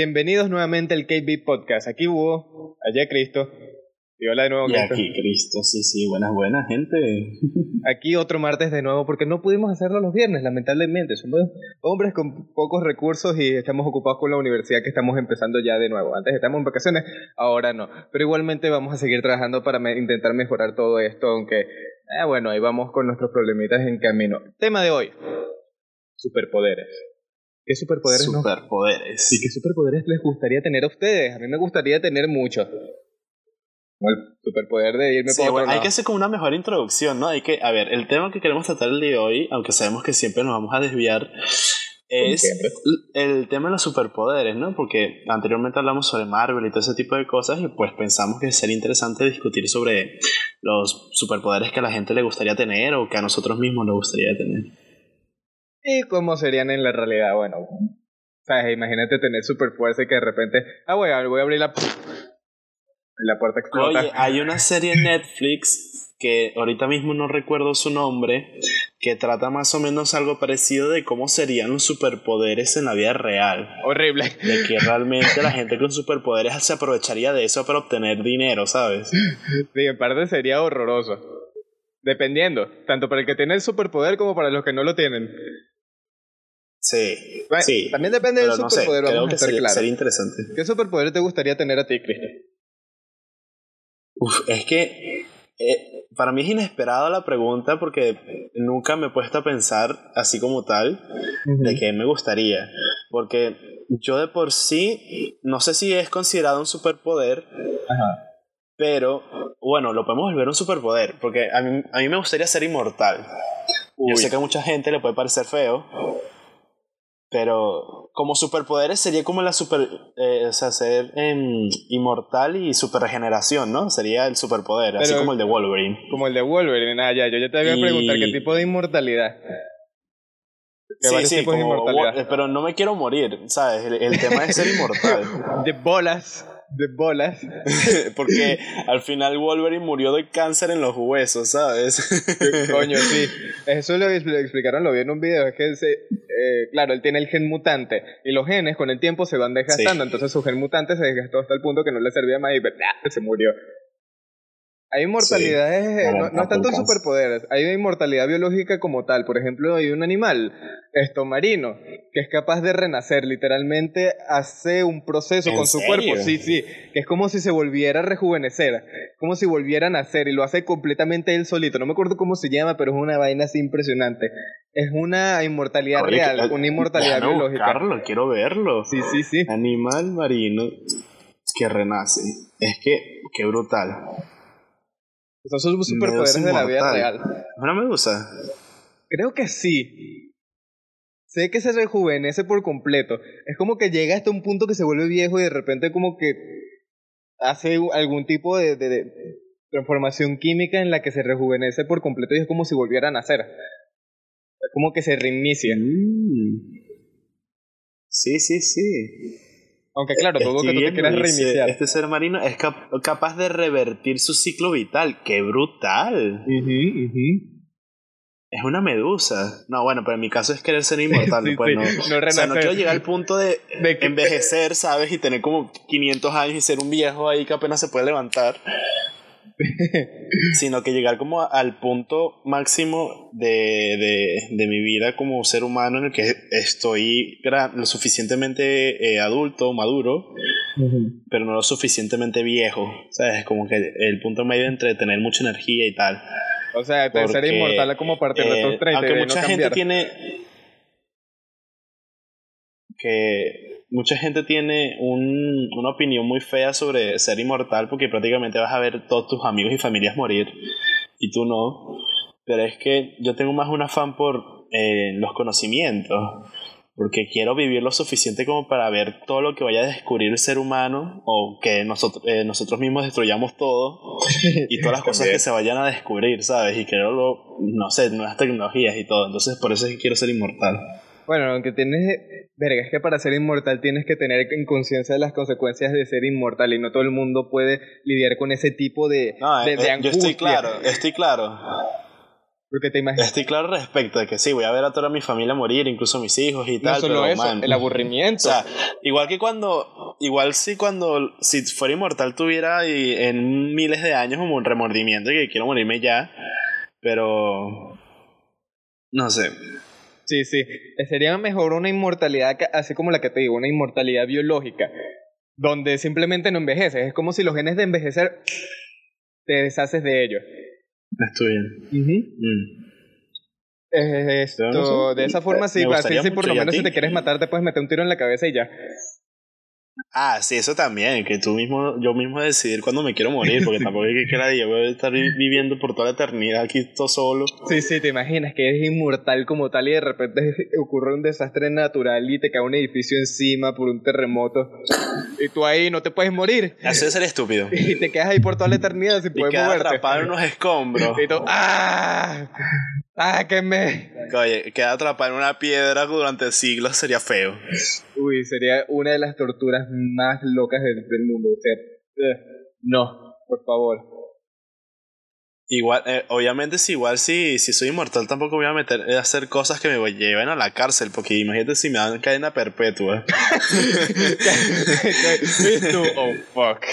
Bienvenidos nuevamente al KB Podcast. Aquí Hugo, allá Cristo. Y hola de nuevo, Y Cristo. aquí, Cristo, sí, sí, buenas, buenas, gente. Aquí otro martes de nuevo porque no pudimos hacerlo los viernes, lamentablemente. Somos hombres con pocos recursos y estamos ocupados con la universidad que estamos empezando ya de nuevo. Antes estamos en vacaciones, ahora no. Pero igualmente vamos a seguir trabajando para me- intentar mejorar todo esto, aunque, eh, bueno, ahí vamos con nuestros problemitas en camino. Tema de hoy. Superpoderes. ¿Qué superpoderes Superpoderes. ¿Y qué superpoderes les gustaría tener a ustedes? A mí me gustaría tener muchos. Como el superpoder de irme Sí, por bueno, hay que hacer como una mejor introducción, ¿no? Hay que, a ver, el tema que queremos tratar el día de hoy, aunque sabemos que siempre nos vamos a desviar, es el tema de los superpoderes, ¿no? Porque anteriormente hablamos sobre Marvel y todo ese tipo de cosas y pues pensamos que sería interesante discutir sobre los superpoderes que a la gente le gustaría tener o que a nosotros mismos nos gustaría tener. ¿Y cómo serían en la realidad? Bueno, ¿sabes? Imagínate tener superfuerza y que de repente, ah, voy a, voy a abrir la... la puerta explota. Oye, hay una serie en Netflix que ahorita mismo no recuerdo su nombre, que trata más o menos algo parecido de cómo serían los superpoderes en la vida real. Horrible. De que realmente la gente con superpoderes se aprovecharía de eso para obtener dinero, ¿sabes? Sí, en parte sería horroroso. Dependiendo, tanto para el que tiene el superpoder como para los que no lo tienen. Sí, Bueno, sí. También depende del Pero no sé, superpoder, vamos a que estar sería, claros. sería interesante. ¿Qué superpoder te gustaría tener a ti, Cristo? Uf, es que eh, para mí es inesperada la pregunta porque nunca me he puesto a pensar así como tal de qué me gustaría. Porque yo de por sí, no sé si es considerado un superpoder, Ajá. pero bueno, lo podemos volver un superpoder. Porque a mí, a mí me gustaría ser inmortal. Yo Uy. sé que a mucha gente le puede parecer feo. Pero como superpoderes sería como la super. eh, o sea, ser em, inmortal y super regeneración, ¿no? Sería el superpoder, así como el de Wolverine. Como el de Wolverine, ah, ya, yo ya te voy a preguntar qué tipo de inmortalidad. Tipos de como eh, pero no me quiero morir, ¿sabes? El, el tema es ser inmortal. De bolas, de bolas. Porque al final Wolverine murió de cáncer en los huesos, ¿sabes? Coño, sí. Eso lo expl- explicaron, lo vi en un video. Es que, se, eh, claro, él tiene el gen mutante. Y los genes con el tiempo se van desgastando. Sí. Entonces su gen mutante se desgastó hasta el punto que no le servía más y ¡blah! se murió. Hay inmortalidades, Sí. eh, no, no es tanto el Apple superpoderes, hay una inmortalidad biológica como tal. Por ejemplo, hay un animal, esto marino, que es capaz de renacer, literalmente hace un proceso ¿En con su serio? cuerpo, sí, sí, que es como si se volviera a rejuvenecer, como si volviera a nacer y lo hace completamente él solito. No me acuerdo cómo se llama, pero es una vaina así impresionante. Es una inmortalidad Oye, real, que- una inmortalidad déjame biológica. buscarlo, quiero verlo. Sí, sí, sí. Animal marino que renace. Es que, qué brutal. Son sus superpoderes de la vida real. ¿Es una medusa? Creo que sí. Sé que se rejuvenece por completo. Es como que llega hasta un punto que se vuelve viejo y de repente como que hace algún tipo de, de- de transformación química en la que se rejuvenece por completo y es como si volviera a nacer. Es como que se reinicia. Mm. Sí, sí, sí. Aunque claro, todo Estoy que tú te quieras reiniciar. Este ser marino es cap- capaz de revertir su ciclo vital. ¡Qué brutal! Es una medusa. No, bueno, pero en mi caso es querer ser inmortal. Sí, pues sí, no. no o sea, no quiero llegar al punto de, De que- envejecer, ¿sabes? Y tener como 500 años y ser un viejo ahí que apenas se puede levantar. sino que llegar como al punto máximo de, de, de mi vida como ser humano en el que estoy lo suficientemente eh, adulto, maduro, pero no lo suficientemente viejo. ¿Sabes? Como que el punto medio entre tener mucha energía y tal. O sea, de ser Porque, inmortal es como a partir de Eh, tus 30 y aunque no mucha gente tiene que mucha gente tiene un- una opinión muy fea sobre ser inmortal porque prácticamente vas a ver todos tus amigos y familias morir y tú no pero es que yo tengo más un afán por eh, los conocimientos porque quiero vivir lo suficiente como para ver todo lo que vaya a descubrir el ser humano o que nosotros, eh, nosotros mismos destruyamos todo y todas las cosas que se vayan a descubrir, ¿sabes? Y quiero, lo, no sé, nuevas tecnologías y todo. Entonces, por eso es que quiero ser inmortal. Bueno, aunque tienes... Verga, es que para ser inmortal tienes que tener en conciencia de las consecuencias de ser inmortal y no todo el mundo puede lidiar con ese tipo de, No, de, eh, de eh, yo estoy angustia. claro, estoy claro. Porque te imaginas. Estoy claro respecto de que sí, voy a ver a toda mi familia morir, incluso mis hijos y tal. No solo pero, eso, man, el aburrimiento. O sea, igual que cuando, igual si cuando, si fuera inmortal tuviera y en miles de años como un remordimiento y que quiero morirme ya, pero no sé. Sí, sí. Sería mejor una inmortalidad, así como la que te digo, una inmortalidad biológica, donde simplemente no envejeces. Es como si los genes de envejecer te deshaces de ellos. Estoy bien. Mm. Esto, Pero no sé, de esa forma sí, así sí, por lo ¿y a menos si te quieres matar te puedes meter un tiro en la cabeza y ya. Ah, sí, eso también, que tú mismo, yo mismo decidir cuándo me quiero morir, porque tampoco es que quiera yo voy a estar vi- viviendo por toda la eternidad aquí todo solo. Sí, sí, te imaginas que eres inmortal como tal y de repente ocurre un desastre natural y te cae un edificio encima por un terremoto y tú ahí no te puedes morir Así es ser estúpido. y te quedas ahí por toda la eternidad sin Y poder queda moverte. atrapado en unos escombros. Y tú, ¡ah! ¡Sáquenme! Oye, queda atrapado en una piedra durante siglos sería feo. Uy, sería una de las torturas más locas del, del mundo. O sea, eh, no, por favor. Igual, eh, obviamente, si igual si, si soy inmortal, tampoco voy a meter a hacer cosas que me lleven a la cárcel, porque imagínate si me dan cadena perpetua. Oh, fuck.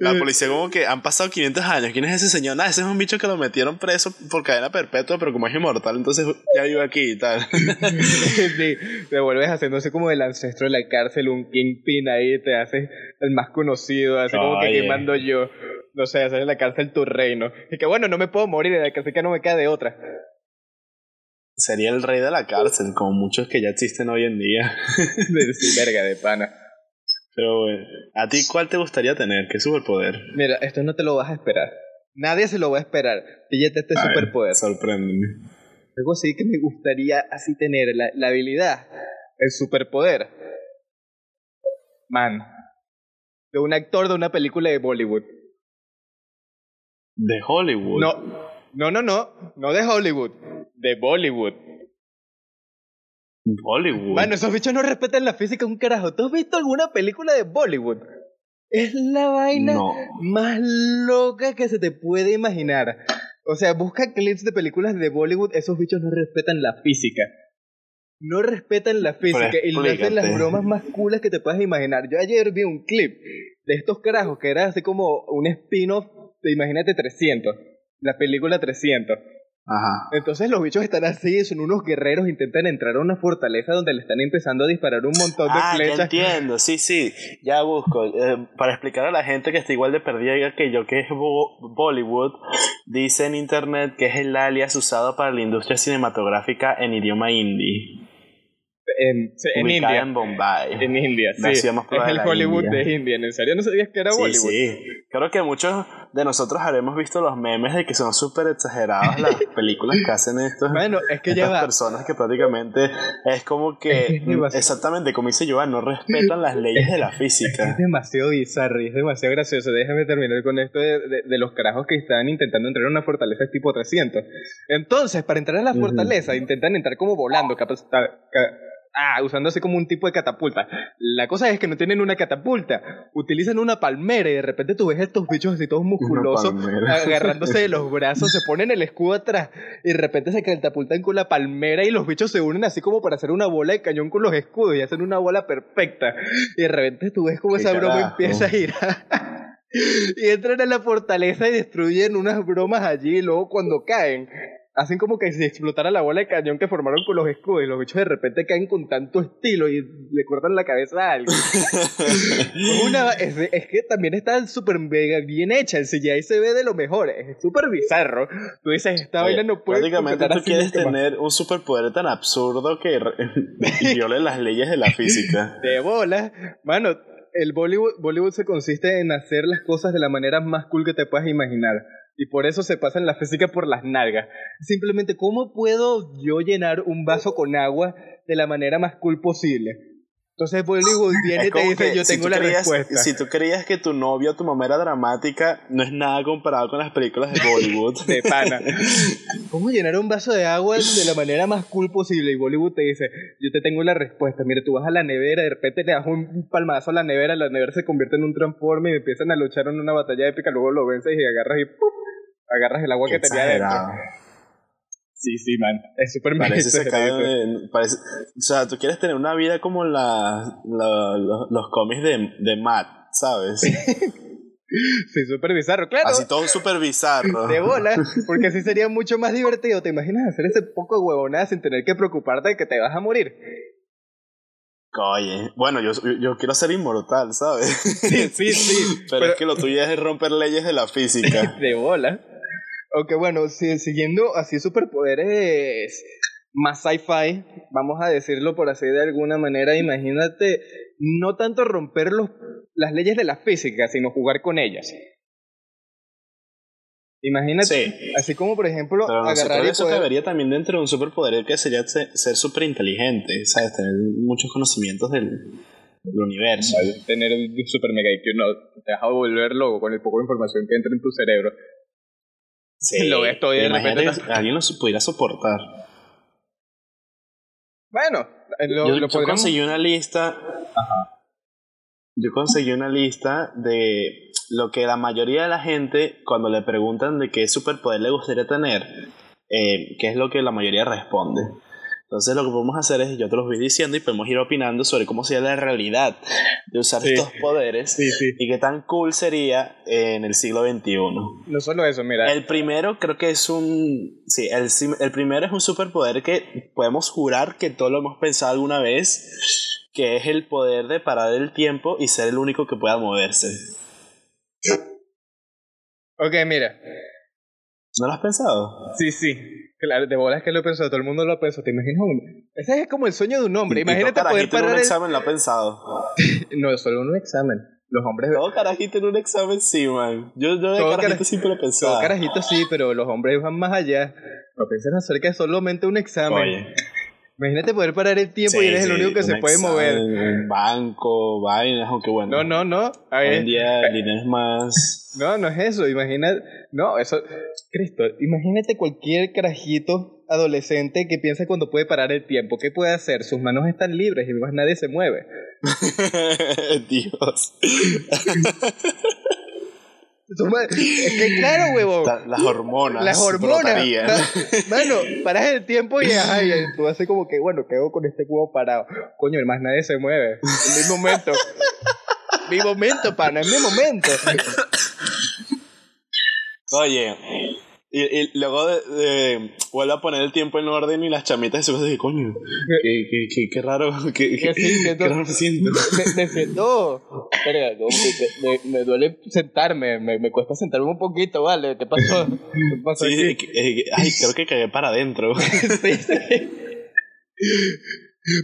La policía como que han pasado 500 años. ¿Quién es ese señor? Nada, ese es un bicho que lo metieron preso por cadena perpetua, pero como es inmortal, entonces ya vive aquí y tal. sí, te vuelves haciéndose como el ancestro de la cárcel, un kingpin ahí, te haces el más conocido, así como que Oye. aquí mando yo. No sé, hacer en la cárcel tu reino. Y que bueno, no me puedo morir, así que no me queda de otra. Sería el rey de la cárcel, como muchos que ya existen hoy en día. sí, verga de pana. Pero bueno, ¿a ti cuál te gustaría tener? ¿Qué superpoder? Mira, esto no te lo vas a esperar. Nadie se lo va a esperar. Píllate este A ver, superpoder. Sorpréndeme. Algo así que me gustaría así tener, la, la habilidad, el superpoder. Man. De un actor de una película de Bollywood. De Hollywood. No, no, no, no. No de Hollywood. De Bollywood. Hollywood. Mano, esos bichos no respetan la física un carajo. ¿Tú has visto alguna película de Bollywood? Es la vaina No. más loca que se te puede imaginar. O sea, busca clips de películas de Bollywood, esos bichos no respetan la física. No respetan la física y le hacen las bromas más culas que te puedas imaginar. Yo ayer vi un clip de estos carajos que era así como un spin-off de Imagínate 300, la película 300. Ajá. Entonces los bichos están así, son unos guerreros, intentan entrar a una fortaleza donde le están empezando a disparar un montón de Ah, ya flechas. entiendo, sí, sí, ya busco. Eh, para explicar a la gente que está igual de perdida que yo, que es Bo- Bollywood, dice en internet que es el alias usado para la industria cinematográfica en idioma hindi, En, en India. en Bombay. En India, sí. Es el Hollywood India. de India. ¿En serio no sabías que era Sí, Bollywood? sí. Creo que muchos de nosotros habremos visto los memes de que son súper exageradas las películas que hacen estos, Bueno, es que estas personas que prácticamente es como que, demasiado- exactamente como dice Joan, no respetan las leyes de la física. Es demasiado bizarro y es demasiado gracioso. Déjame terminar con esto de, de- de los carajos que están intentando entrar a una fortaleza tipo 300. Entonces, para entrar a la fortaleza, intentan entrar como volando, capaz- ca- ca- ah, usando así como un tipo de catapulta. La cosa es que no tienen una catapulta, utilizan una palmera y de repente tú ves a estos bichos así todos musculosos agarrándose de los brazos, se ponen el escudo atrás y de repente se catapultan con la palmera y los bichos se unen así como para hacer una bola de cañón con los escudos y hacen una bola perfecta. Y de repente tú ves como ¿Qué esa broma empieza a girar. y entran a la fortaleza y destruyen unas bromas allí y luego cuando caen hacen como que si explotara la bola de cañón que formaron con los escudos y los bichos de repente caen con tanto estilo y le cortan la cabeza a alguien. Es una- es, es que también está súper bien hecha, el CGI se ve de lo mejor, es súper bizarro. Tú dices, esta Oye, vaina no puede prácticamente tú quieres más. tener un superpoder tan absurdo que viole las leyes de la física. De bola, mano, el Bollywood, Bollywood se consiste en hacer las cosas de la manera más cool que te puedas imaginar. Y por eso se pasan la física por las nalgas. Simplemente, ¿cómo puedo yo llenar un vaso con agua de la manera más cool posible? Entonces Bollywood viene y te dice, yo si tengo la creías- respuesta. Si tú creías que tu novio o tu mamá era dramática, no es nada comparado con las películas de Bollywood. de pana. ¿Cómo llenar un vaso de agua de la manera más cool posible? Y Bollywood te dice, yo te tengo la respuesta. Mira, tú vas a la nevera, de repente le das un palmazo a la nevera, la nevera se convierte en un transforme y empiezan a luchar en una batalla épica, luego lo vences y agarras y ¡pum! Agarras el agua que tenía adentro. Sí, sí, man. Es súper parece, parece O sea, tú quieres tener una vida como la, la los, cómics de, de Matt, ¿sabes? Sí, súper bizarro, claro. Así todo súper bizarro. De bola, porque así sería mucho más divertido. ¿Te imaginas hacer ese poco de huevonada sin tener que preocuparte de que te vas a morir? Oye, bueno, yo, yo quiero ser inmortal, ¿sabes? Sí, sí, sí. pero, es que lo tuyo es romper leyes de la física. De bola. Aunque bueno, si, siguiendo así superpoderes más sci-fi, vamos a decirlo por así de alguna manera, imagínate no tanto romper los, las leyes de la física, sino jugar con ellas. Imagínate, así como por ejemplo, Pero agarrar eso cabería también dentro de un superpoder que sería ser súper inteligente, ¿sabes? Tener muchos conocimientos del, universo. Tener un super mega IQ, no, te deja volver loco con el poco de información que entra en tu cerebro. Sí, lo ves todo y de repente alguien lo pudiera soportar. Bueno, eh, lo, yo, conseguí una lista. Ajá. Yo conseguí una lista de lo que la mayoría de la gente, cuando le preguntan de qué superpoder le gustaría tener, eh, qué es lo que la mayoría responde. Entonces lo que podemos hacer es, yo te los voy diciendo y podemos ir opinando sobre cómo sería la realidad de usar estos poderes y qué tan cool sería en el siglo XXI. No solo eso, mira. El primero creo que es un... Sí, el, el primero es un superpoder que podemos jurar que todos lo hemos pensado alguna vez, que es el poder de parar el tiempo y ser el único que pueda moverse. Ok, mira. ¿No lo has pensado? Sí, sí. Claro, de bolas que lo he pensado, todo el mundo lo ha pensado. ¿Te imaginas Ese es como el sueño de un hombre. Imagínate poder parar. en un examen lo ha pensado. no, solo en un examen. Los hombres. Todo carajito en un examen sí, man. Yo, yo de carajito siempre lo he pensado. Todo carajito sí, pero los hombres van más allá. No piensan acerca de solamente un examen. Oye. Imagínate poder parar el tiempo y eres el único que se puede mover. Un banco, vainas, aunque bueno. No, no, no. Hoy en día el dinero es más. No, no es eso. Imagínate. No, eso. Cristo, imagínate cualquier carajito adolescente que piensa cuando puede parar el tiempo. ¿Qué puede hacer? Sus manos están libres y más nadie se mueve. Dios. Es que claro, huevo. las hormonas. Las hormonas. Bueno, paras el tiempo y, ay, tú haces como que, bueno, ¿qué hago con este huevo parado? Coño, más nadie se mueve. En mi momento. mi momento, pana, es mi momento. Oye, y, y luego de, de, vuelve a poner el tiempo en orden y las chamitas y se de coño, qué, qué, qué, qué raro, qué, qué, siento, qué raro me siento. Me, siento, me, me, duele sentarme, me, me cuesta sentarme un poquito, ¿vale? ¿Qué pasó? ¿Qué pasó sí, aquí? ay, creo que cagué para adentro. sí, sí.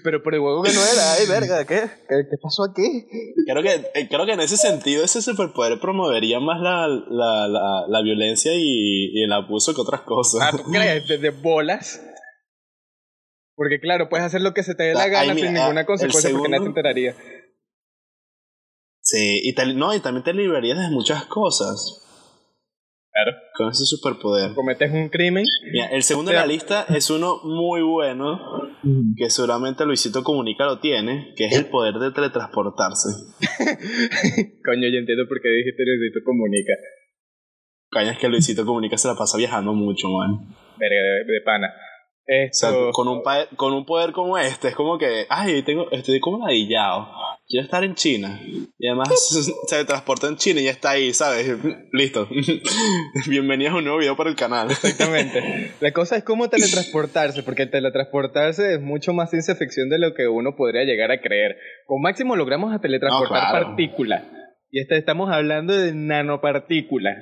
Pero por el huevo que no era, ay, verga, ¿qué? ¿Qué, pasó aquí? Creo que, eh, creo que en ese sentido ese superpoder promovería más la, la, la, la violencia y, y, el abuso que otras cosas. Ah, ¿tú crees? ¿Desde bolas? Porque claro, puedes hacer lo que se te dé la gana sin ninguna consecuencia porque nadie te enteraría. Sí, y, no, y también te librarías de muchas cosas. Claro. Con ese superpoder. Cometes un crimen. Mira, el segundo de la lista es uno muy bueno, que seguramente Luisito Comunica lo tiene, que es el poder de teletransportarse. Coño, yo entiendo por qué dijiste Luisito Comunica. Coño, es que Luisito Comunica se la pasa viajando mucho, man. Verga, de, pana. con un, con un poder como este, es como que, ay, tengo, estoy como ladillado quiero estar en China. Y además se transporta en China y ya está ahí, ¿sabes? Listo. Bienvenidos a un nuevo video para el canal. Exactamente. La cosa es cómo teletransportarse, porque teletransportarse es mucho más ciencia ficción de lo que uno podría llegar a creer. Con máximo logramos a teletransportar partículas. Y este, estamos hablando de nanopartículas.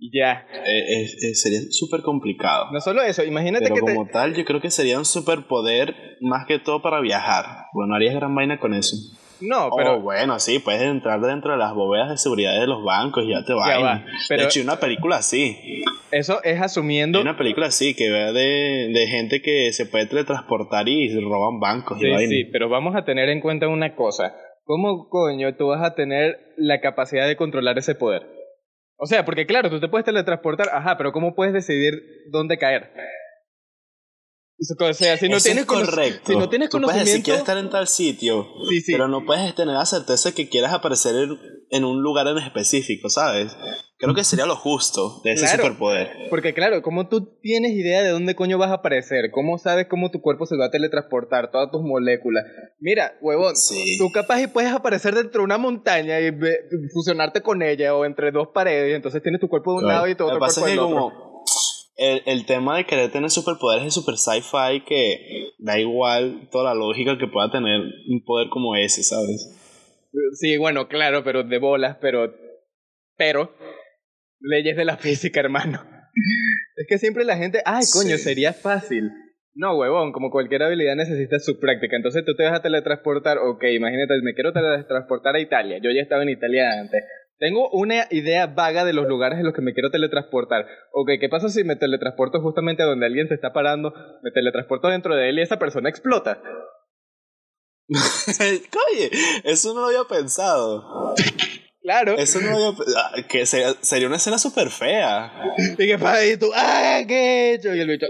Ya. Eh, eh, sería súper complicado. No solo eso, imagínate Pero que. como tal, yo creo que sería un superpoder más que todo para viajar. Bueno, harías gran vaina con eso. No, pero. Oh, bueno, sí, puedes entrar dentro de las bóvedas de seguridad de los bancos y ya te va. Va, pero... De hecho, una película así. Eso es asumiendo. una película así, que vea de, de gente que se puede teletransportar y roban bancos sí, y Sí, pero vamos a tener en cuenta una cosa. ¿Cómo coño tú vas a tener la capacidad de controlar ese poder? O sea, porque claro, tú te puedes teletransportar, ajá, pero ¿cómo puedes decidir dónde caer? O sea, si no tienes correcto. Si no tienes conocimiento. Puedes decir, quieres estar en tal sitio, pero no puedes tener la certeza que quieras aparecer en, un lugar en específico, ¿sabes? Creo que sería lo justo de ese Claro. superpoder. Porque claro, como tú tienes idea de dónde coño vas a aparecer, cómo sabes cómo tu cuerpo se va a teletransportar, todas tus moléculas. Mira, huevón, Sí. tú capaz y puedes aparecer dentro de una montaña y fusionarte con ella o entre dos paredes, y entonces tienes tu cuerpo de un Claro. lado y tu otro cuerpo del otro. como el, el tema de querer tener superpoderes es super sci-fi que da igual toda la lógica que pueda tener un poder como ese, ¿sabes? Sí, bueno, claro, pero de bolas, pero. Pero. Leyes de la física, hermano. Es que siempre la gente. Ay, coño, Sí. sería fácil. No, huevón, como cualquier habilidad necesita su práctica. Entonces tú te vas a teletransportar. Ok, imagínate, me quiero teletransportar a Italia. Yo ya estaba en Italia antes. Tengo una idea vaga de los lugares en los que me quiero teletransportar. Ok, ¿qué pasa si me teletransporto justamente a donde alguien se está parando? Me teletransporto dentro de él y esa persona explota. Oye, eso no lo había pensado. Claro. Eso no había pensado. Que sería, sería una escena súper fea. Y que pasa y tú, ¡ah, qué he hecho! Y el bicho,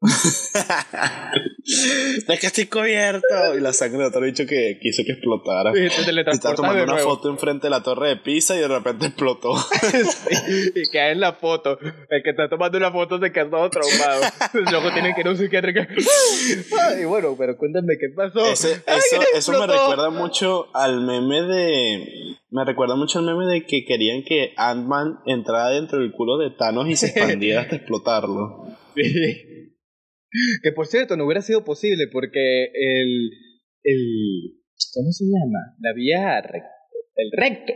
es que estoy cubierto. Y la sangre de otro bicho que quiso que explotara. Y te está tomando de una foto enfrente de la torre de Pisa y de repente explotó. Sí, y queda en la foto. El que está tomando la foto se queda todo traumado. Luego tienen que ir a un psiquiatra y bueno, pero cuéntame qué pasó. Ese- eso, eso me recuerda mucho al meme de. Me recuerda mucho al meme de que querían que Ant-Man entrara dentro del culo de Thanos y se expandiera hasta explotarlo. Sí. Que por cierto, no hubiera sido posible porque el... el ¿Cómo se llama? La vía recta. El recto.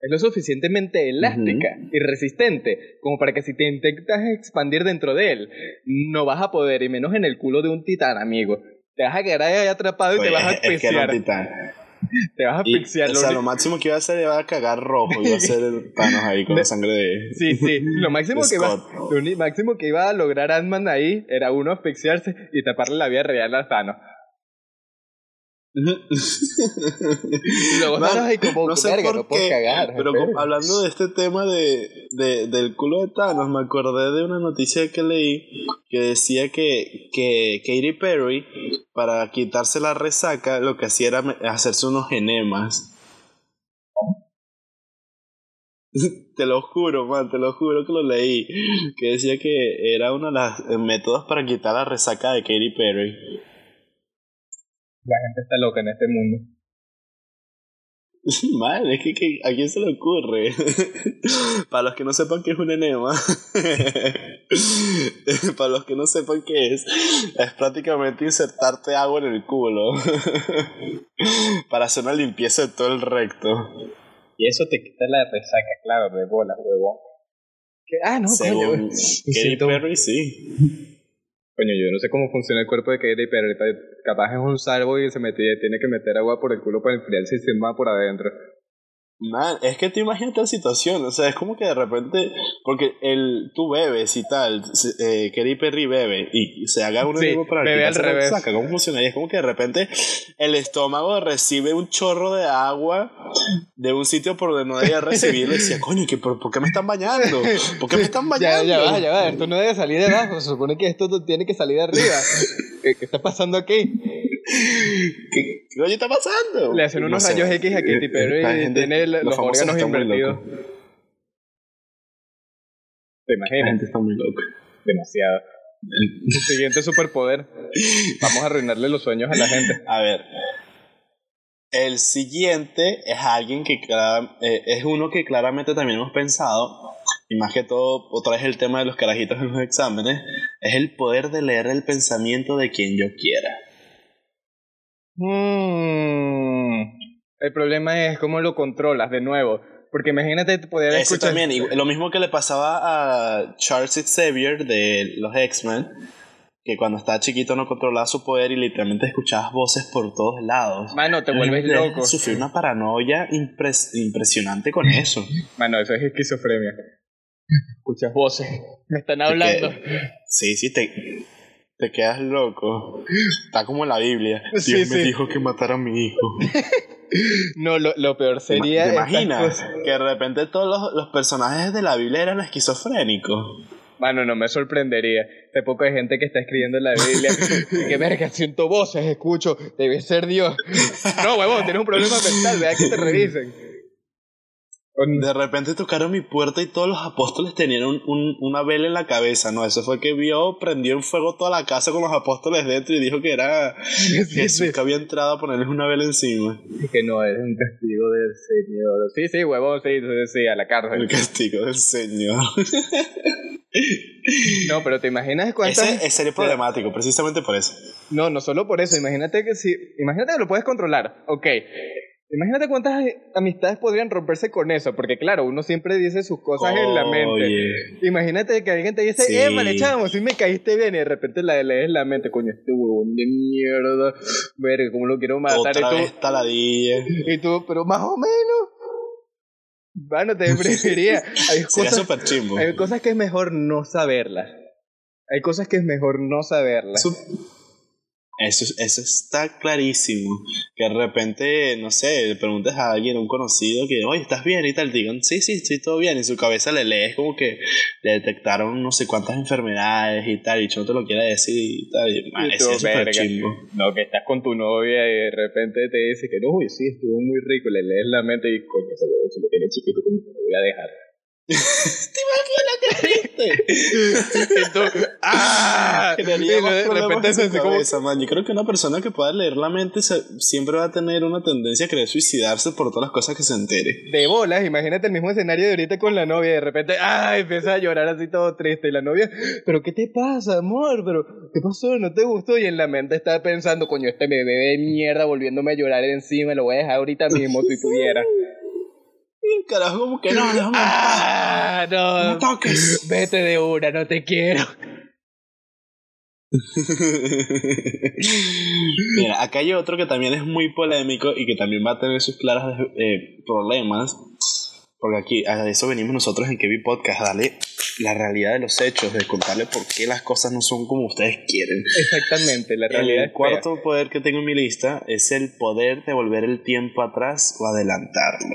Es lo suficientemente elástica y resistente como para que si te intentas expandir dentro de él, no vas a poder, y menos en el culo de un titán, amigo. Te vas a quedar ahí atrapado y Oye, te vas a es- es que era un asfixiar. Te vas a asfixiar. o sea, único- lo máximo que iba a hacer iba a cagar rojo. Iba a el Thanos ahí con De- sangre de. Sí, sí. Lo máximo que iba, lo máximo que iba a lograr Ant-Man ahí era uno asfixiarse y taparle la vía real a Thanos. Luego Man, ahí como, no sé verga, por no qué, cagar. Pero espera". como- hablando de este tema de, de- del culo de Thanos, me acordé de una noticia que leí que decía que, que Katy Perry, para quitarse la resaca, lo que hacía era hacerse unos enemas. te lo juro, man, te lo juro que lo leí. Que decía que era uno de los eh, métodos para quitar la resaca de Katy Perry. La gente está loca en este mundo. Man, es que, que- ¿a quién se le ocurre? Para los que no sepan qué es un enema, para los que no sepan qué es, es prácticamente insertarte agua en el culo para hacer una limpieza de todo el recto. Y eso te quita la resaca, claro, de bolas, huevón. Ah, no, Según coño. Perry, sí. Coño, yo no sé cómo funciona el cuerpo de Katy pero Capaz es un salvo y se mete, tiene que meter agua por el culo para enfriarse y se va por adentro. Man, es que te imaginas la situación, o sea, es como que de repente, porque el, tú bebes y tal, eh, Katy Perry bebe y se haga un Sí, para bebe al revés. resaca, ¿cómo funcionaría? Es como que de repente el estómago recibe un chorro de agua de un sitio por donde no debía recibirlo y decía, coño, ¿qué, por, por qué me están bañando? ¿Por qué me están Ya, bañando? ya va, ya va. Esto no debe salir de abajo. Se supone que esto tiene que salir de arriba. ¿Qué, qué está pasando aquí? ¿Qué, qué coño está pasando? Le hacen No unos sé, rayos X a Katy Perry la y tiene los órganos invertidos. ¿Te La imaginas? gente está muy loca. Demasiado. El siguiente superpoder. Vamos a arruinarle los sueños a la gente. A ver. El siguiente es alguien que clara- eh, es uno que claramente también hemos pensado, y más que todo, otra vez el tema de los carajitos en los exámenes, es el poder de leer el pensamiento de quien yo quiera. Mm. El problema es cómo lo controlas de nuevo. Porque imagínate poder Eso escuchar. también, y lo mismo que le pasaba a Charles Xavier de los X-Men, que cuando estaba chiquito no controlaba su poder y literalmente escuchabas voces por todos lados. Mano, te vuelves loco. Sufrir una paranoia impres- impresionante con eso. Mano, eso es esquizofrenia. Escuchas voces. Me están hablando. Sí, sí, te, te quedas loco. Está como en la Biblia. Dios Sí, me sí. dijo que matara a mi hijo. No, lo, lo peor sería. ¿Te imaginas? Que de repente todos los, los personajes de la Biblia eran esquizofrénicos. Mano, no me sorprendería. Hace poco hay gente que está escribiendo en la Biblia. y que verga, siento voces, escucho, debe ser Dios. No, huevón, tienes un problema mental, vea que te revisen. De repente tocaron mi puerta y todos los apóstoles tenían un, un, una vela en la cabeza, ¿no? Eso fue que vio, prendió en fuego toda la casa con los apóstoles dentro y dijo que era Jesús que había entrado a ponerles una vela encima. Y que no, es un castigo del Señor. Sí, sí, huevón, sí, sí, sí, a la cárcel. El castigo del Señor. No, pero te imaginas cuántas... Ese es serio problemático, precisamente por eso. No, no solo por eso. Imagínate que si... Imagínate que lo puedes controlar. Ok. Imagínate cuántas amistades podrían romperse con eso, porque claro, uno siempre dice sus cosas en la mente. Imagínate que alguien te dice, eh, vale, chamo, si me caíste bien, y de repente la lees en la mente, coño, este huevón de mierda, ver cómo lo quiero matar. Otra y tú, vez taladilla. Y tú, pero más o menos. Bueno, te preferiría. Hay Sería cosas, hay cosas que es mejor no saberlas. Hay cosas que es mejor no saberlas. Eso, eso, eso está clarísimo. Que de repente, no sé, le preguntas a alguien, a un conocido, que, oye, ¿estás bien? Y tal, digan, sí, sí, estoy todo bien. Y en su cabeza le lees como que le detectaron no sé cuántas enfermedades y tal, y yo no te lo quiera decir y tal. Y, man, Y eso es chimbo. No, que estás con tu novia y de repente te dice que no, uy, sí, estuvo muy rico. Le lees la mente y coño, se lo tiene chiquito, como te lo voy a dejar. ¿Te imaginas? Y tú, ¡ah! De repente hace como. cabeza, man. Yo creo que una persona que pueda leer la mente se- siempre va a tener una tendencia a querer suicidarse por todas las cosas que se entere. De bolas, imagínate el mismo escenario de ahorita con la novia de repente, ¡ah! Empieza a llorar así todo triste. Y la novia, ¿pero qué te pasa, amor? ¿Pero qué pasó? ¿No te gustó? Y en la mente está pensando, coño, este bebé de mierda volviéndome a llorar encima, lo voy a dejar ahorita mismo si pudiera. Carajo, como que no, déjame. ¡Ah! No No, toques. vete de una, no te quiero. Mira, acá hay otro que también es muy polémico y que también va a tener sus claros eh, problemas. Porque aquí, a eso venimos nosotros en Kevin Podcast, a darle la realidad de los hechos, de contarle por qué las cosas no son como ustedes quieren. Exactamente, la realidad El es cuarto poder que tengo en mi lista es el poder de volver el tiempo atrás o adelantarlo.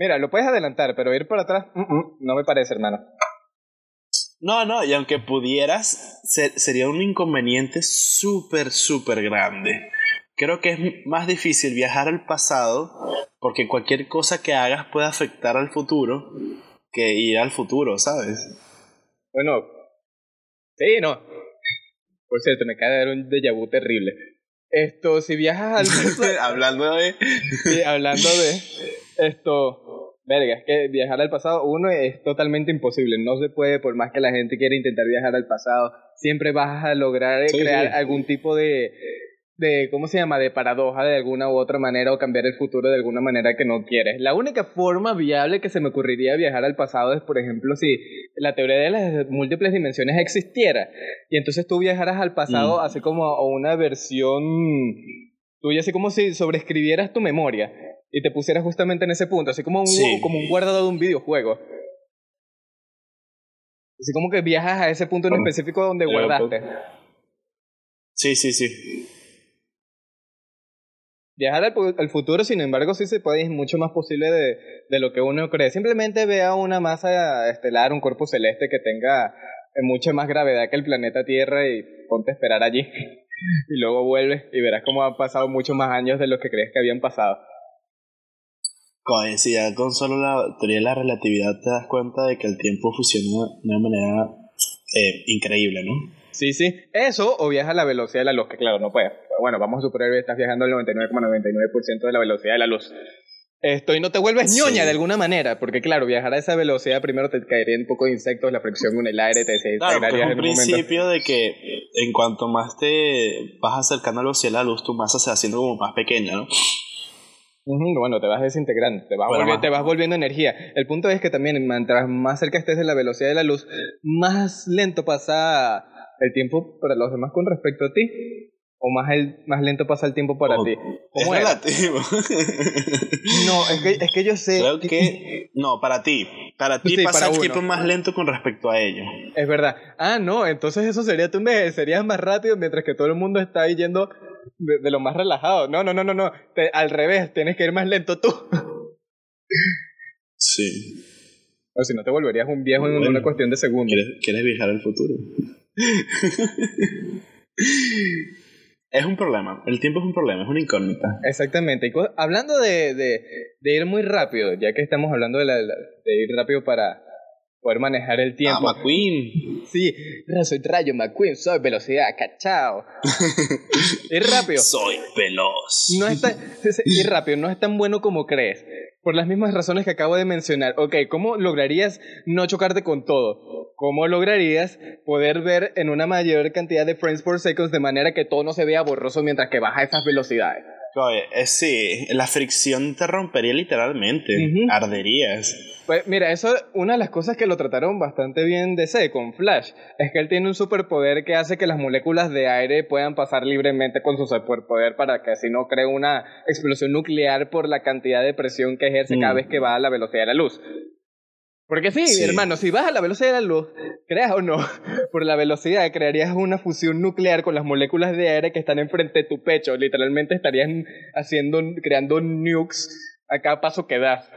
Mira, lo puedes adelantar, pero ir para atrás, mm, mm, no me parece, hermano. No, no, y aunque pudieras, ser- sería un inconveniente súper, súper grande. Creo que es más difícil viajar al pasado porque cualquier cosa que hagas puede afectar al futuro que ir al futuro, ¿sabes? Bueno, sí, no. Por cierto, me acaba de dar un déjà vu terrible. Esto, si viajas al Hablando de... Sí, hablando de esto, verga, es que viajar al pasado, uno es totalmente imposible, no se puede, por más que la gente quiera intentar viajar al pasado, siempre vas a lograr eh, Sí, crear sí. algún tipo de, de, ¿cómo se llama?, de paradoja de alguna u otra manera o cambiar el futuro de alguna manera que no quieres. La única forma viable que se me ocurriría viajar al pasado es, por ejemplo, si la teoría de las múltiples dimensiones existiera y entonces tú viajaras al pasado Mm. así como a una versión tuya, así como si sobreescribieras tu memoria y te pusieras justamente en ese punto, así como un, Sí. como un guardado de un videojuego. Así como que viajas a ese punto en específico donde guardaste. Sí, sí, sí. Viajar al, futuro, sin embargo, sí se puede, es mucho más posible de, de lo que uno cree. Simplemente vea una masa estelar, un cuerpo celeste que tenga eh, mucha más gravedad que el planeta Tierra y ponte a esperar allí. y luego vuelves y verás cómo han pasado muchos más años de los que crees que habían pasado. Ya con solo la teoría de la relatividad te das cuenta de que el tiempo funciona de una manera eh, increíble, ¿no? Sí, sí. Eso o viaja a la velocidad de la luz, que claro, no puedes. Bueno, vamos a suponer que estás viajando al 99,99% de la velocidad de la luz. Esto, y no te vuelves Sí. ñoña de alguna manera, porque claro, viajar a esa velocidad primero te caerían un poco de insectos, la fricción en el aire, te Claro, desintegrarías es en un un momento. principio de que en cuanto más te vas acercando a la velocidad de la luz, tu masa se va haciendo como más pequeña, ¿no? Bueno, te vas desintegrando, te vas, Bueno, volvi- más- te vas volviendo energía. El punto es que también, mientras más cerca estés de la velocidad de la luz, más lento pasa el tiempo para los demás con respecto a ti, o más, el, más lento pasa el tiempo para Ojo, ti. Es relativo. No, es que, es que yo sé. Creo que. No, para ti. Para ti Sí, pasa para el tiempo más lento con respecto a ellos. Es verdad. Ah, no, entonces eso sería tú envejecerías más rápido mientras que todo el mundo está yendo de, de lo más relajado. No, no, no, no, no. Te- al revés, tienes que ir más lento tú. Sí. o si no te volverías un viejo en una cuestión de segundos. ¿Quieres, quieres viajar al futuro? Es un problema, el tiempo es un problema, es una incógnita. Exactamente. Y hablando de, de, de, ir muy rápido, ya que estamos hablando de, la, de ir rápido para poder manejar el tiempo. Ah, McQueen. Sí, soy Rayo McQueen, soy velocidad, cachao. ir rápido. Soy veloz. No es ir rápido no es tan bueno como crees. Por las mismas razones que acabo de mencionar. Ok, ¿cómo lograrías no chocarte con todo? ¿Cómo lograrías poder ver en una mayor cantidad de frames por seconds de manera que todo no se vea borroso mientras que baja esas velocidades? Eh, sí, la fricción te rompería literalmente, arderías. Pues mira, eso es una de las cosas que lo trataron bastante bien de C con Flash, es que él tiene un superpoder que hace que las moléculas de aire puedan pasar libremente con su superpoder para que así no cree una explosión nuclear por la cantidad de presión que ejerce cada mm. vez que va a la velocidad de la luz. Porque sí, hermano, si vas a la velocidad de la luz, creas o no, por la velocidad crearías una fusión nuclear con las moléculas de aire que están enfrente de tu pecho. Literalmente estarías haciendo, creando nukes a cada paso que das.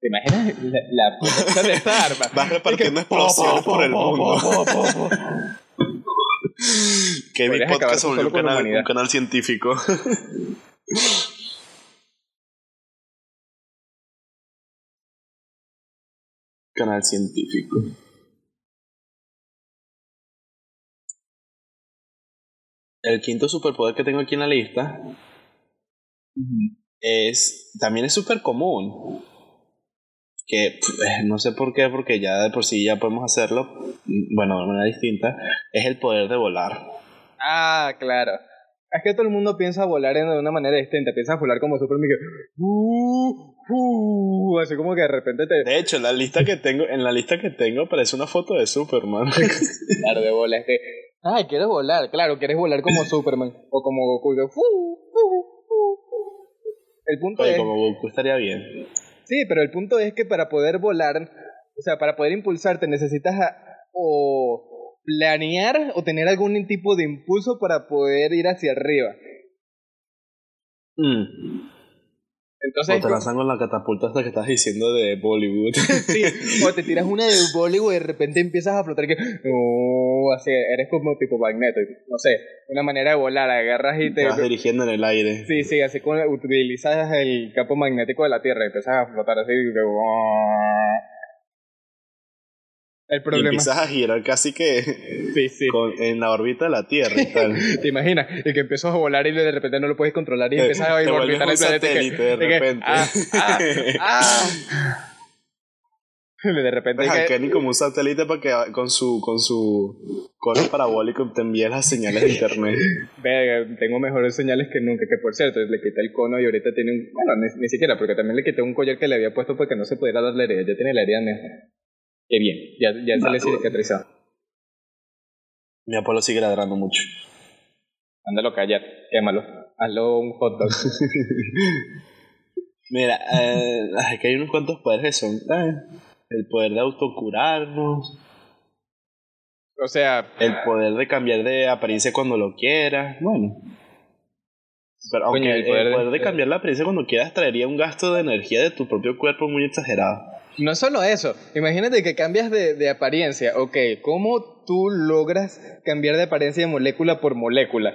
¿Te imaginas la, la de esta arma? Vas repartiendo explosiones por el mundo. Que mi podcast sobre un canal, un canal científico. Canal científico. El quinto superpoder que tengo aquí en la lista es también es súper común. Que eh, no sé por qué, porque ya de por sí ya podemos hacerlo, bueno, de manera distinta, es el poder de volar. Ah, claro. Es que todo el mundo piensa volar de una manera distinta. Piensa volar como Super Uh, uh, así como que de repente te. De hecho, en la lista que tengo, en la lista que tengo aparece una foto de Superman. claro, de volar. Es que. Ay, quieres volar. Claro, quieres volar como Superman. O como Goku. El punto es. como Goku estaría bien. Sí, pero el punto es que para poder volar, o sea, para poder impulsarte necesitas o planear o tener algún tipo de impulso para poder ir hacia arriba. Mm. Entonces, o te lanzan con la catapulta hasta que estás diciendo de Bollywood. sí, o te tiras una de Bollywood y de repente empiezas a flotar que oh, así eres como tipo magneto, no sé, una manera de volar, agarras y te, vas dirigiendo en el aire. Sí, sí, así como utilizas el campo magnético de la Tierra y empiezas a flotar así y el problema. Y empiezas a girar casi que sí, sí. en la órbita de la Tierra y tal. ¿Te imaginas? Y que empiezas a volar y de repente no lo puedes controlar y empiezas a orbitar el planeta. Satélite, de repente. ah, ah, ah. De repente. que... ni como un satélite para que con su con su cono parabólico te envíe las señales de internet. Venga, tengo mejores señales que nunca. Que por cierto, le quité el cono y ahorita tiene un. Bueno, ni, siquiera, porque también le quité un collar que le había puesto porque no se pudiera dar la herida. Ya tiene la herida mejor. Qué bien, ya, ya se le cicatrizado. Mi Apolo sigue ladrando mucho. Ándalo callar, quémalo. Hazlo un hot dog. Mira, eh, aquí hay unos cuantos poderes que son eh, el poder de autocurarnos. O sea, el poder de cambiar de apariencia cuando lo quieras. Bueno. Pero aunque el poder, el poder de, de cambiar la apariencia cuando quieras traería un gasto de energía de tu propio cuerpo muy exagerado. No solo eso, imagínate que cambias de, de, apariencia, ok, ¿cómo tú logras cambiar de apariencia de molécula por molécula?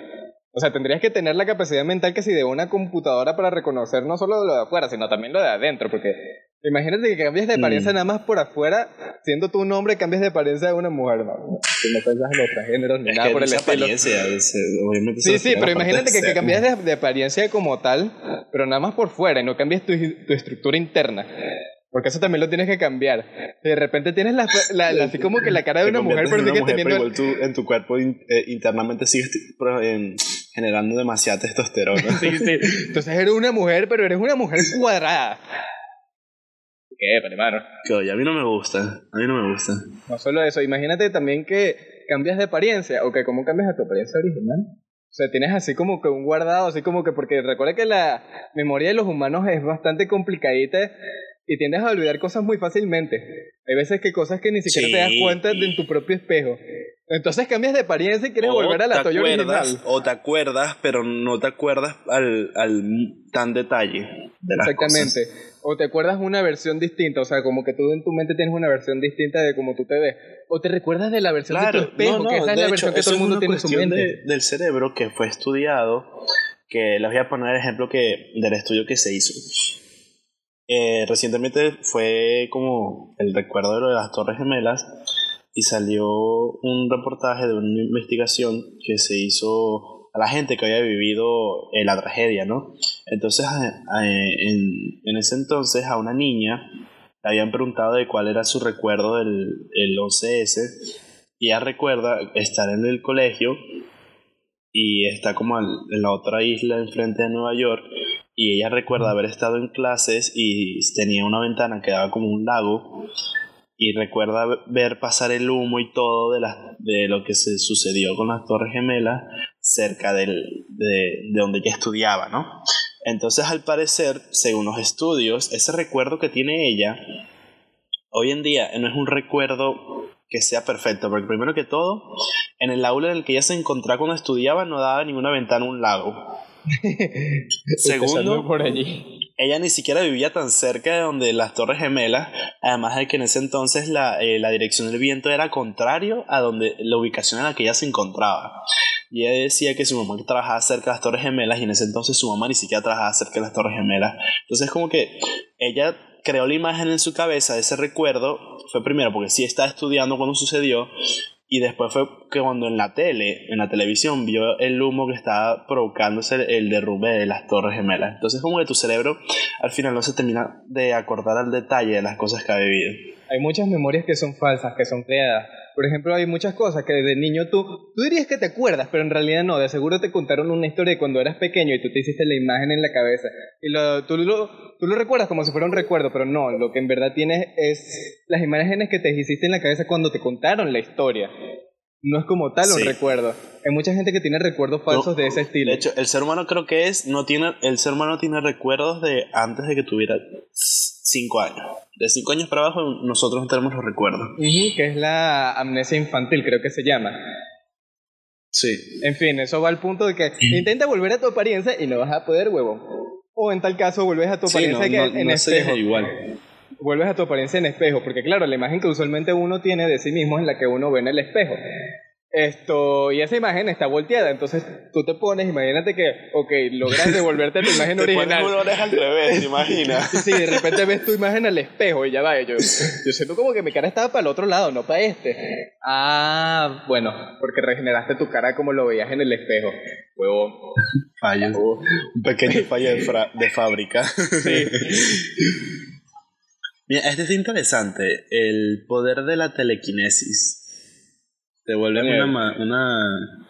O sea, tendrías que tener la capacidad mental que si de una computadora para reconocer no solo lo de afuera, sino también lo de adentro, porque imagínate que cambias de apariencia mm. nada más por afuera, siendo tú un hombre, cambias de apariencia de una mujer, no, si no pensas en otros géneros ni nada por el estilo. sí, sí, pero imagínate que, que cambias de, de, apariencia como tal, pero nada más por fuera y no cambias tu, tu estructura interna. Porque eso también lo tienes que cambiar. De repente tienes la, la, así como que la cara de una mujer, pero sigues teniendo. igual tú en tu cuerpo eh, internamente sigues generando demasiada testosterona. sí, sí. Entonces eres una mujer, pero eres una mujer cuadrada. ¿Qué, hermano? Que a mí no me gusta. A mí no me gusta. No solo eso, imagínate también que cambias de apariencia. O que, ¿cómo cambias a tu apariencia original? O sea, tienes así como que un guardado, así como que, porque recuerda que la memoria de los humanos es bastante complicadita y tiendes a olvidar cosas muy fácilmente. Hay veces que cosas que ni siquiera te das cuenta de en tu propio espejo. Entonces cambias de apariencia y quieres volver a la tuya original. O te acuerdas, pero no te acuerdas al, al tan detalle de las Exactamente. O te acuerdas una versión distinta, o sea, como que tú en tu mente tienes una versión distinta de cómo tú te ves. O te recuerdas de la versión de tu espejo, que esa es la versión que todo el mundo tiene en su mente. del cerebro que fue estudiado, que les voy a poner el ejemplo que, del estudio que se hizo. Eh, recientemente fue como el recuerdo de lo de las Torres Gemelas y salió un reportaje de una investigación que se hizo a la gente que había vivido eh, la tragedia, ¿no? Entonces, en, en, ese entonces a una niña le habían preguntado de cuál era su recuerdo del el 11S y ella recuerda estar en el colegio y está como en la otra isla enfrente de Nueva York y ella recuerda haber estado en clases y tenía una ventana que daba como un lago y recuerda ver pasar el humo y todo de, la, de lo que se sucedió con las Torres Gemelas cerca del, de, de donde ella estudiaba, ¿no? Entonces, al parecer, según los estudios, ese recuerdo que tiene ella, hoy en día no es un recuerdo que sea perfecto, porque primero que todo, en el aula en el que ella se encontraba cuando estudiaba no daba ninguna ventana a un lago. Segundo, por allí ella ni siquiera vivía tan cerca de donde las Torres Gemelas, además de que en ese entonces la, eh, la, dirección del viento era contrario a donde la ubicación en la que ella se encontraba. Y ella decía que su mamá trabajaba cerca de las Torres Gemelas y en ese entonces su mamá ni siquiera trabajaba cerca de las Torres Gemelas. Entonces como que ella creó la imagen en su cabeza de ese recuerdo, fue primero porque sí estaba estudiando cuando sucedió, y después fue que cuando en la tele, en la televisión, vio el humo que estaba provocándose el, derrumbe de las Torres Gemelas. Entonces, como que tu cerebro al final no se termina de acordar al detalle de las cosas que ha vivido. Hay muchas memorias que son falsas, que son creadas. Por ejemplo, hay muchas cosas que desde niño tú, tú dirías que te acuerdas, pero en realidad no. De seguro te contaron una historia de cuando eras pequeño y tú te hiciste la imagen en la cabeza. Y lo, tú, lo, tú lo recuerdas como si fuera un recuerdo, pero no. Lo que en verdad tienes es las imágenes que te hiciste en la cabeza cuando te contaron la historia. No es como tal un recuerdo. Hay mucha gente que tiene recuerdos falsos de ese estilo. De hecho, el ser humano creo que es, no tiene, el ser humano tiene recuerdos de antes de que tuviera 5 años. De 5 años para abajo nosotros no tenemos los recuerdos. que es la amnesia infantil, creo que se llama. Sí. En fin, eso va al punto de que intenta volver a tu apariencia y no vas a poder, huevo. O en tal caso, vuelves a tu apariencia que en espejo. igual. Vuelves a tu apariencia en espejo, porque claro, la imagen que usualmente uno tiene de sí mismo es la que uno ve en el espejo. Esto, y esa imagen está volteada, entonces tú te pones, imagínate que, ok, logras devolverte tu imagen te original. Pones una al revés, ¿te imaginas? Sí, de repente ves tu imagen al espejo y ya va, yo, yo siento como que mi cara estaba para el otro lado, no para este. Ah, bueno, porque regeneraste tu cara como lo veías en el espejo. Huevo. Fallo. Un pequeño fallo de, de fábrica. Sí. Mira, este es interesante, el poder de la telequinesis. Te vuelven una, una,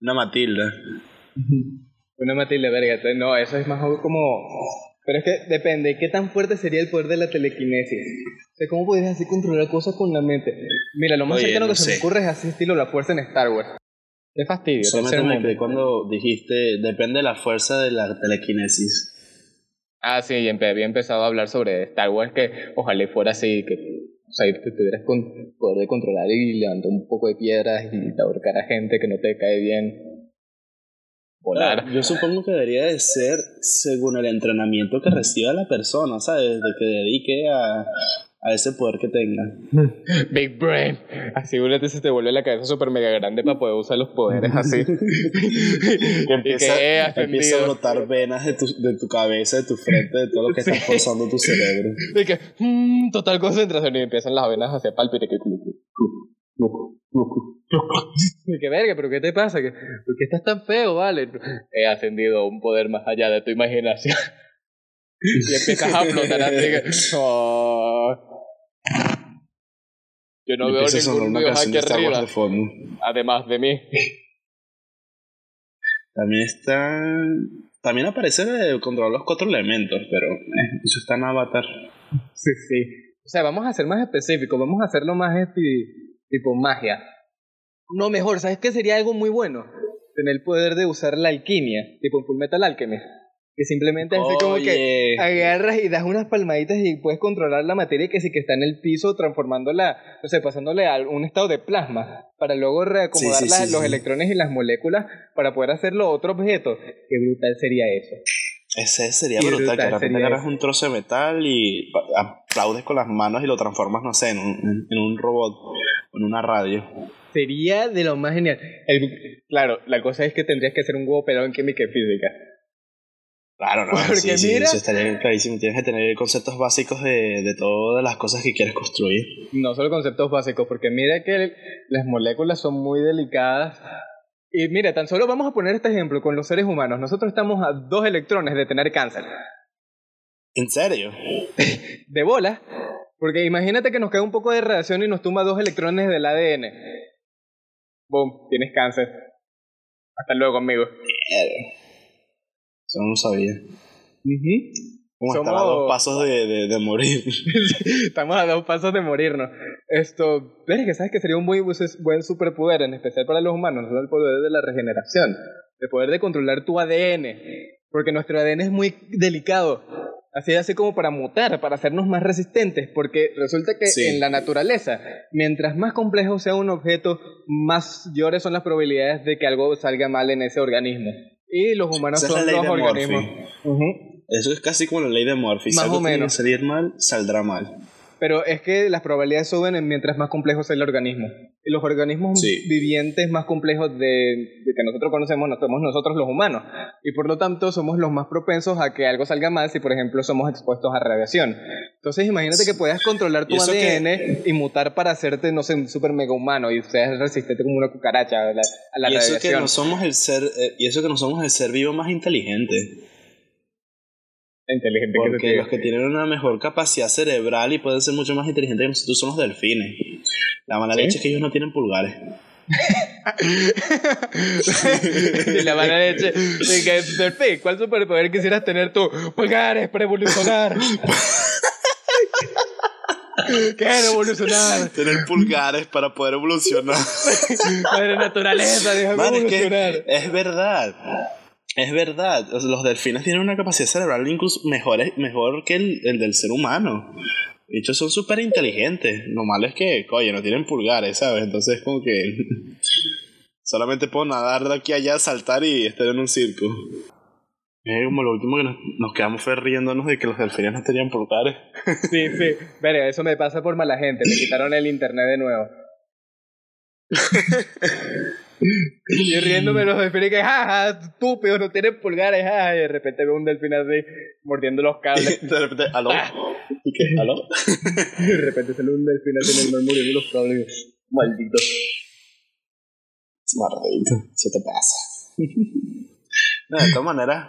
una Matilda. una Matilda, verga. No, eso es más como... Pero es que depende, ¿qué tan fuerte sería el poder de la telequinesis? O sea, ¿cómo podrías así controlar cosas con la mente? Mira, lo más cercano que se me ocurre es así estilo la fuerza en Star Wars. Es fastidio. Solamente me cuando dijiste, depende de la fuerza de la telequinesis. Ah, sí, había empezado a hablar sobre Star Wars, que ojalá fuera así, que o sea, que tuvieras con, poder de controlar y levantar un poco de piedras y ahorcar a gente que no te cae bien. Volar. yo supongo que debería de ser según el entrenamiento que reciba la persona, ¿sabes? De que dedique a, a ese poder que tenga. Big Brain. Asegúrate se te vuelve la cabeza súper mega grande para poder usar los poderes así. que empieza, empieza a brotar venas de tu, de tu cabeza, de tu frente, de todo lo que está forzando tu cerebro. De que, mmm, total concentración y empiezan las venas hacia palpite. Que, que verga, pero ¿qué te pasa? ¿Por qué estás tan feo, vale? He ascendido un poder más allá de tu imaginación. y empiezas a flotar así que. Oh. Yo no veo ningún aquí arriba. De fondo. Además de mí. También está. También aparece de controlar los cuatro elementos, pero eh, eso está en Avatar. Sí, sí. O sea, vamos a ser más específicos, vamos a hacerlo más tipo magia. No, mejor, ¿sabes qué sería algo muy bueno? Tener el poder de usar la alquimia, tipo en Full Metal Alchemist. Que simplemente así como que agarras y das unas palmaditas y puedes controlar la materia que sí que está en el piso, transformándola, o sea, pasándole a un estado de plasma, para luego reacomodar Sí, sí, las- sí, los electrones y las moléculas para poder hacerlo otro objeto. Qué brutal sería eso. Ese sería brutal, que de repente agarras un trozo de metal y aplaudes con las manos y lo transformas, no sé, en un, en- un robot o en una radio. Sería de lo más genial. El- claro, la cosa es que tendrías que hacer un huevo pelado en química y física. Claro, no, Porque sí, sí, mira- eso estaría clarísimo. Tienes que tener conceptos básicos de, de todas las cosas que quieres construir. No solo conceptos básicos, porque mira que las moléculas son muy delicadas. Y mira, tan solo vamos a poner este ejemplo con los seres humanos. Nosotros estamos a dos electrones de tener cáncer. ¿En serio? De bola. Porque imagínate que nos cae un poco de radiación y nos tumba dos electrones del ADN. Boom, tienes cáncer. Hasta luego, amigo. Eso no lo sabía. Como Somos- estar a dos pasos de, de, de morir. Estamos a dos pasos de morirnos. Esto, ves que sabes que sería un muy buen- superpoder, en especial para los humanos, no el poder de la regeneración, el poder de controlar tu ADN, porque nuestro ADN es muy delicado. Así así como para mutar, para hacernos más resistentes, porque resulta que Sí. en la naturaleza, mientras más complejo sea un objeto, mayores son las probabilidades de que algo salga mal en ese organismo. Y los humanos Esa son los organismos. Murphy. Ujú. Eso es casi como la ley de Murphy. Si Más algo o tiene que menos. salir mal, saldrá mal. Pero es que las probabilidades suben en mientras más complejo sea el organismo. Y los organismos Sí. vivientes más complejos de, de que nosotros conocemos no somos nosotros los humanos. Y por lo tanto somos los más propensos a que algo salga mal si, por ejemplo, somos expuestos a radiación. Entonces imagínate que puedas controlar tu Y que- ADN y mutar para hacerte, no sé, un super mega humano y seas resistente como una cucaracha a la, a la y eso que radiación. no somos el ser, eh, y eso que no somos el ser vivo más inteligente. Inteligente que Porque se los que tienen una mejor capacidad cerebral y pueden ser mucho más inteligentes que nosotros son los delfines. La mala ¿Sí? leche es que ellos no tienen pulgares. y la mala leche. Delphi, ¿cuál superpoder quisieras tener tú? Pulgares para evolucionar. Quiero evolucionar. Tener pulgares para poder evolucionar. Madre naturaleza, déjame Man, es evolucionar. que es verdad. Es verdad. Los delfines tienen una capacidad cerebral incluso mejor, mejor que el, el del ser humano. De hecho, son súper inteligentes. Lo malo es que, coño, no tienen pulgares, ¿sabes? Entonces, como que. Solamente puedo nadar de aquí a allá, saltar y estar en un circo. Es como lo último que nos, nos quedamos fue riéndonos de que los delfines no tenían pulgares. Sí, sí. Verga, eso me pasa por mala gente. Me quitaron el internet de nuevo. y riéndome los delfines que, jaja, estúpido, no tienen pulgares, jaja. Y de repente veo un delfín así, mordiendo los cables. de repente, ¿aló? ¿Y qué? ¿Aló? Y de repente sale un delfín así en el mar mordiendo los cables. Maldito. Maldito, se te pasa. No, de todas maneras,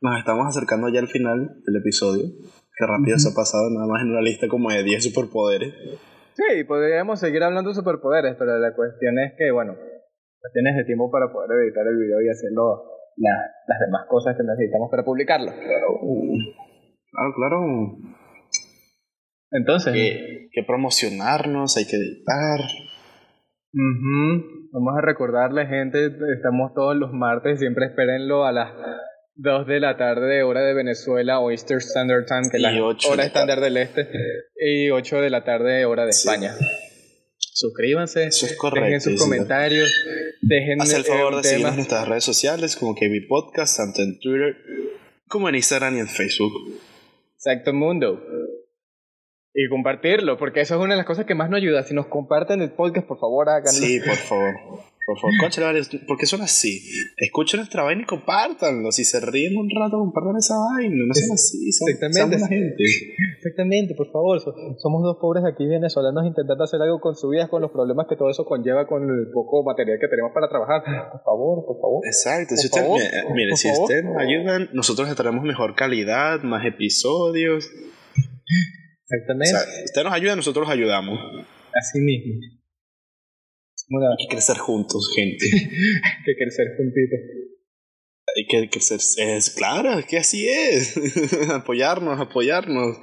nos estamos acercando ya al final del episodio. Qué rápido se ha pasado, nada más en una lista como de 10 superpoderes. Sí, podríamos seguir hablando de superpoderes, pero la cuestión es que, bueno, tienes el tiempo para poder editar el video y hacerlo la- las demás cosas que necesitamos para publicarlo. Claro, claro. Entonces, Que, que promocionarnos, hay que editar. ujú, vamos a recordarle, gente, estamos todos los martes, siempre espérenlo a las 2 de la tarde, hora de Venezuela, o Eastern Standard Time, que es la de hora estándar del este, y 8 de la tarde, hora de Sí. España. Suscríbanse, Eso es correcto, dejen sus comentarios, dejen Haz el favor de seguirnos en nuestras redes sociales como KB Podcast, tanto en Twitter como en Instagram y en Facebook. Exacto Mundo. Y compartirlo, porque eso es una de las cosas que más nos ayuda. Si nos comparten el podcast, por favor, háganlo. Sí, por favor. Por favor, vale, porque son así. Escuchen nuestra vaina y compártanlo. Si se ríen un rato, compartan esa vaina. No sean así, sean Exactamente. gente. Exactamente, por favor. So- somos dos pobres aquí venezolanos intentando hacer algo con su vida, con los problemas que todo eso conlleva, con el poco material que tenemos para trabajar. Por favor, por favor. Exacto. Por Si ustedes, favor, mire, por mire, si ustedes nos ayudan, nosotros les traemos mejor calidad, más episodios. O Exactamente. sea, ustedes nos ayudan, nosotros los ayudamos. Así mismo. Hay que crecer juntos, gente. que crecer juntitos. Hay que crecer. Es claro, es que así es. apoyarnos, apoyarnos.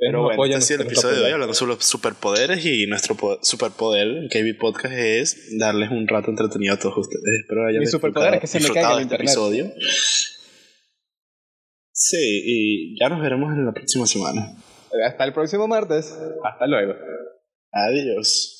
Pero bueno, este ha sido el episodio de hoy hablando sobre los superpoderes y nuestro po- superpoder, el KB Podcast, es darles un rato entretenido a todos ustedes. Espero hayan Mi superpoder es que se me caiga el este internet. episodio. Sí, y ya nos veremos en la próxima semana. Hasta el próximo martes. Hasta luego. Adiós.